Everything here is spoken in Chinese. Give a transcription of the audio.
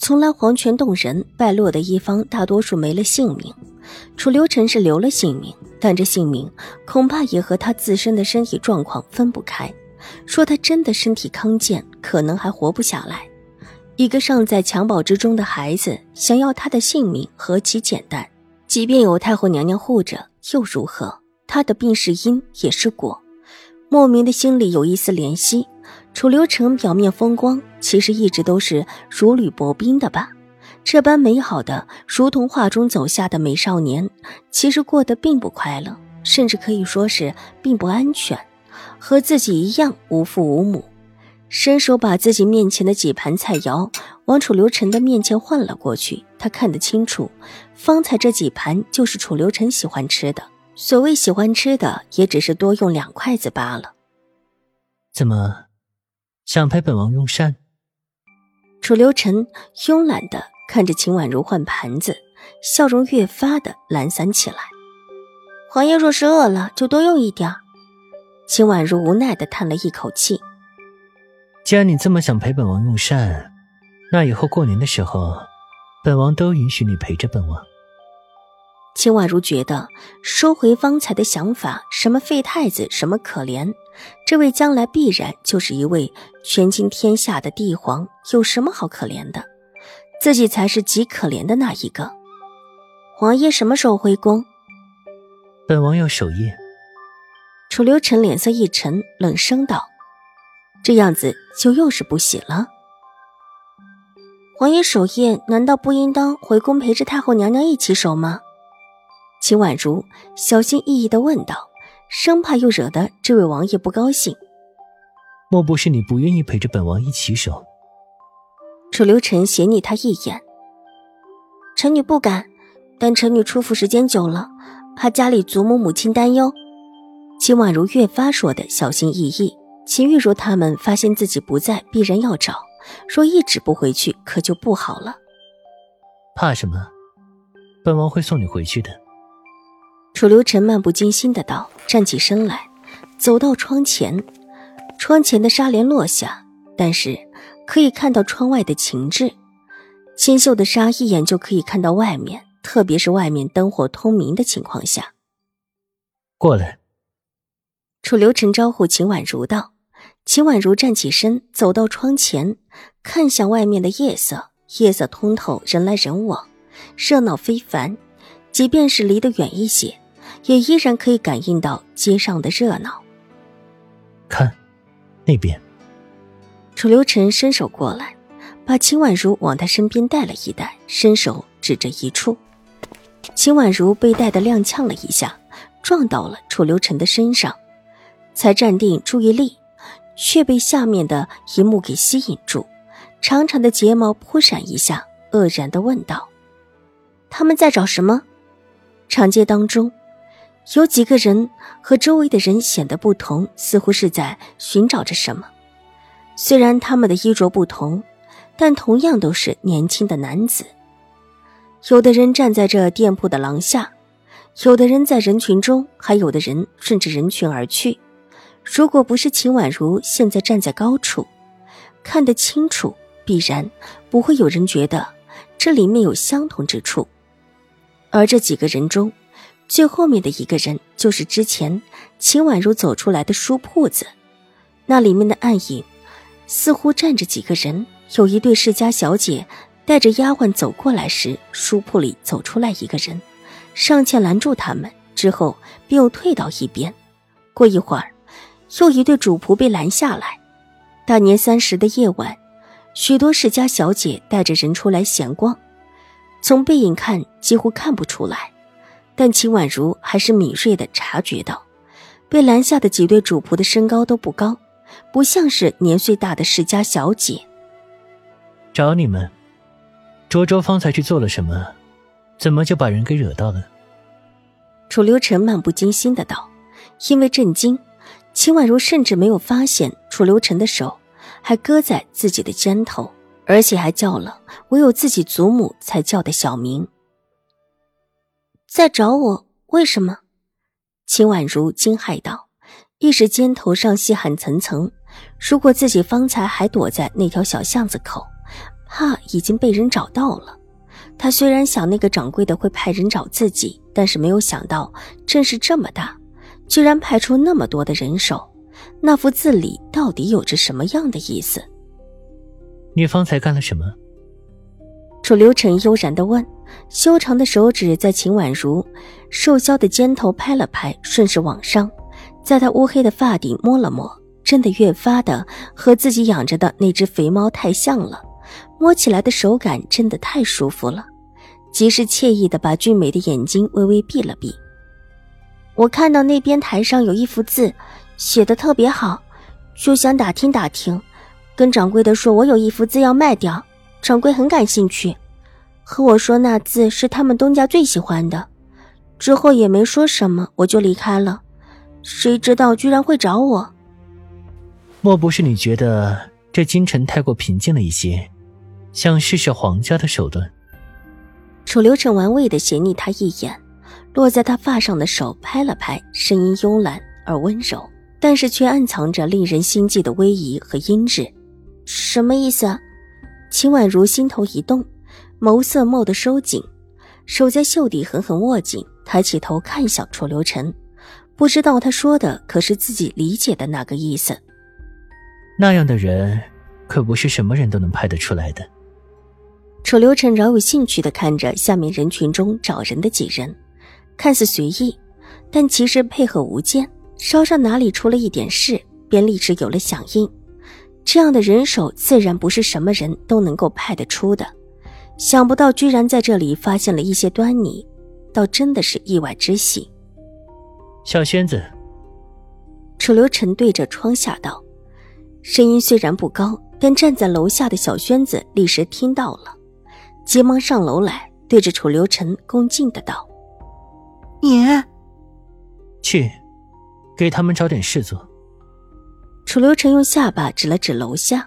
从来黄泉洞人败落的一方，大多数没了性命。楚留臣是留了性命，但这性命恐怕也和他自身的身体状况分不开。说他真的身体康健，可能还活不下来。一个尚在襁褓之中的孩子，想要他的性命何其简单！即便有太后娘娘护着，又如何？他的病是因，也是果。莫名的心里有一丝怜惜。楚留臣表面风光，其实一直都是如履薄冰的吧？这般美好的，如同画中走下的美少年，其实过得并不快乐，甚至可以说是并不安全，和自己一样无父无母。伸手把自己面前的几盘菜肴往楚留臣的面前换了过去，他看得清楚，方才这几盘就是楚留臣喜欢吃的。所谓喜欢吃的，也只是多用两筷子罢了。怎么？想陪本王用膳。楚留臣慵懒的看着秦婉如换盘子，笑容越发的懒散起来。皇爷若是饿了，就多用一点。秦婉如无奈的叹了一口气。既然你这么想陪本王用膳，那以后过年的时候，本王都允许你陪着本王。秦婉如觉得收回方才的想法，什么废太子，什么可怜。这位将来必然就是一位权倾天下的帝皇，有什么好可怜的？自己才是极可怜的那一个。王爷什么时候回宫？本王要守夜。楚留臣脸色一沉，冷声道：“这样子就又是不喜了。王爷守夜，难道不应当回宫陪着太后娘娘一起守吗？”秦婉如小心翼翼的问道。生怕又惹得这位王爷不高兴。莫不是你不愿意陪着本王一起守？楚留臣斜睨他一眼。臣女不敢，但臣女出府时间久了，怕家里祖母母亲担忧。秦婉如越发说的小心翼翼。秦玉如他们发现自己不在，必然要找，若一直不回去，可就不好了。怕什么？本王会送你回去的。楚留臣漫不经心的道，站起身来，走到窗前。窗前的纱帘落下，但是可以看到窗外的情致。清秀的纱一眼就可以看到外面，特别是外面灯火通明的情况下。过来。楚留臣招呼秦婉如道。秦婉如站起身，走到窗前，看向外面的夜色。夜色通透，人来人往，热闹非凡。即便是离得远一些。也依然可以感应到街上的热闹。看，那边。楚留臣伸手过来，把秦婉如往他身边带了一带，伸手指着一处。秦婉如被带的踉跄了一下，撞到了楚留臣的身上，才站定注意力，却被下面的一幕给吸引住。长长的睫毛扑闪一下，愕然的问道：“他们在找什么？”长街当中。有几个人和周围的人显得不同，似乎是在寻找着什么。虽然他们的衣着不同，但同样都是年轻的男子。有的人站在这店铺的廊下，有的人在人群中，还有的人顺着人群而去。如果不是秦婉如现在站在高处，看得清楚，必然不会有人觉得这里面有相同之处。而这几个人中，最后面的一个人，就是之前秦婉如走出来的书铺子，那里面的暗影，似乎站着几个人。有一对世家小姐带着丫鬟走过来时，书铺里走出来一个人，上前拦住他们，之后便又退到一边。过一会儿，又一对主仆被拦下来。大年三十的夜晚，许多世家小姐带着人出来闲逛，从背影看，几乎看不出来。但秦婉如还是敏锐的察觉到，被拦下的几对主仆的身高都不高，不像是年岁大的世家小姐。找你们，卓卓方才去做了什么？怎么就把人给惹到了？楚留臣漫不经心的道。因为震惊，秦婉如甚至没有发现楚留臣的手还搁在自己的肩头，而且还叫了唯有自己祖母才叫的小名。在找我？为什么？秦婉如惊骇道，一时间头上细汗层层。如果自己方才还躲在那条小巷子口，怕已经被人找到了。他虽然想那个掌柜的会派人找自己，但是没有想到阵势这么大，居然派出那么多的人手。那幅字里到底有着什么样的意思？你方才干了什么？楚留臣悠然地问，修长的手指在秦婉如瘦削的肩头拍了拍，顺势往上，在她乌黑的发顶摸了摸。真的越发的和自己养着的那只肥猫太像了，摸起来的手感真的太舒服了，极是惬意的把俊美的眼睛微微闭了闭。我看到那边台上有一幅字，写的特别好，就想打听打听，跟掌柜的说我有一幅字要卖掉，掌柜很感兴趣，和我说那字是他们东家最喜欢的，之后也没说什么，我就离开了，谁知道居然会找我。莫不是你觉得这京城太过平静了一些，想试试皇家的手段？楚留臣玩味的斜睨他一眼，落在他发上的手拍了拍，声音慵懒而温柔，但是却暗藏着令人心悸的威仪和阴质。什么意思？秦婉如心头一动，眸色蓦地收紧，手在袖底狠狠握紧，抬起头看向楚留臣，不知道他说的可是自己理解的那个意思。那样的人，可不是什么人都能派得出来的。楚留臣饶有兴趣的看着下面人群中找人的几人，看似随意，但其实配合无间。稍稍哪里出了一点事，便立时有了响应。这样的人手，自然不是什么人都能够派得出的。想不到居然在这里发现了一些端倪，倒真的是意外之喜。小轩子，楚留臣对着窗下道。声音虽然不高，但站在楼下的小轩子立时听到了，急忙上楼来，对着楚留臣恭敬的道：“你去，给他们找点事做。”楚留臣用下巴指了指楼下。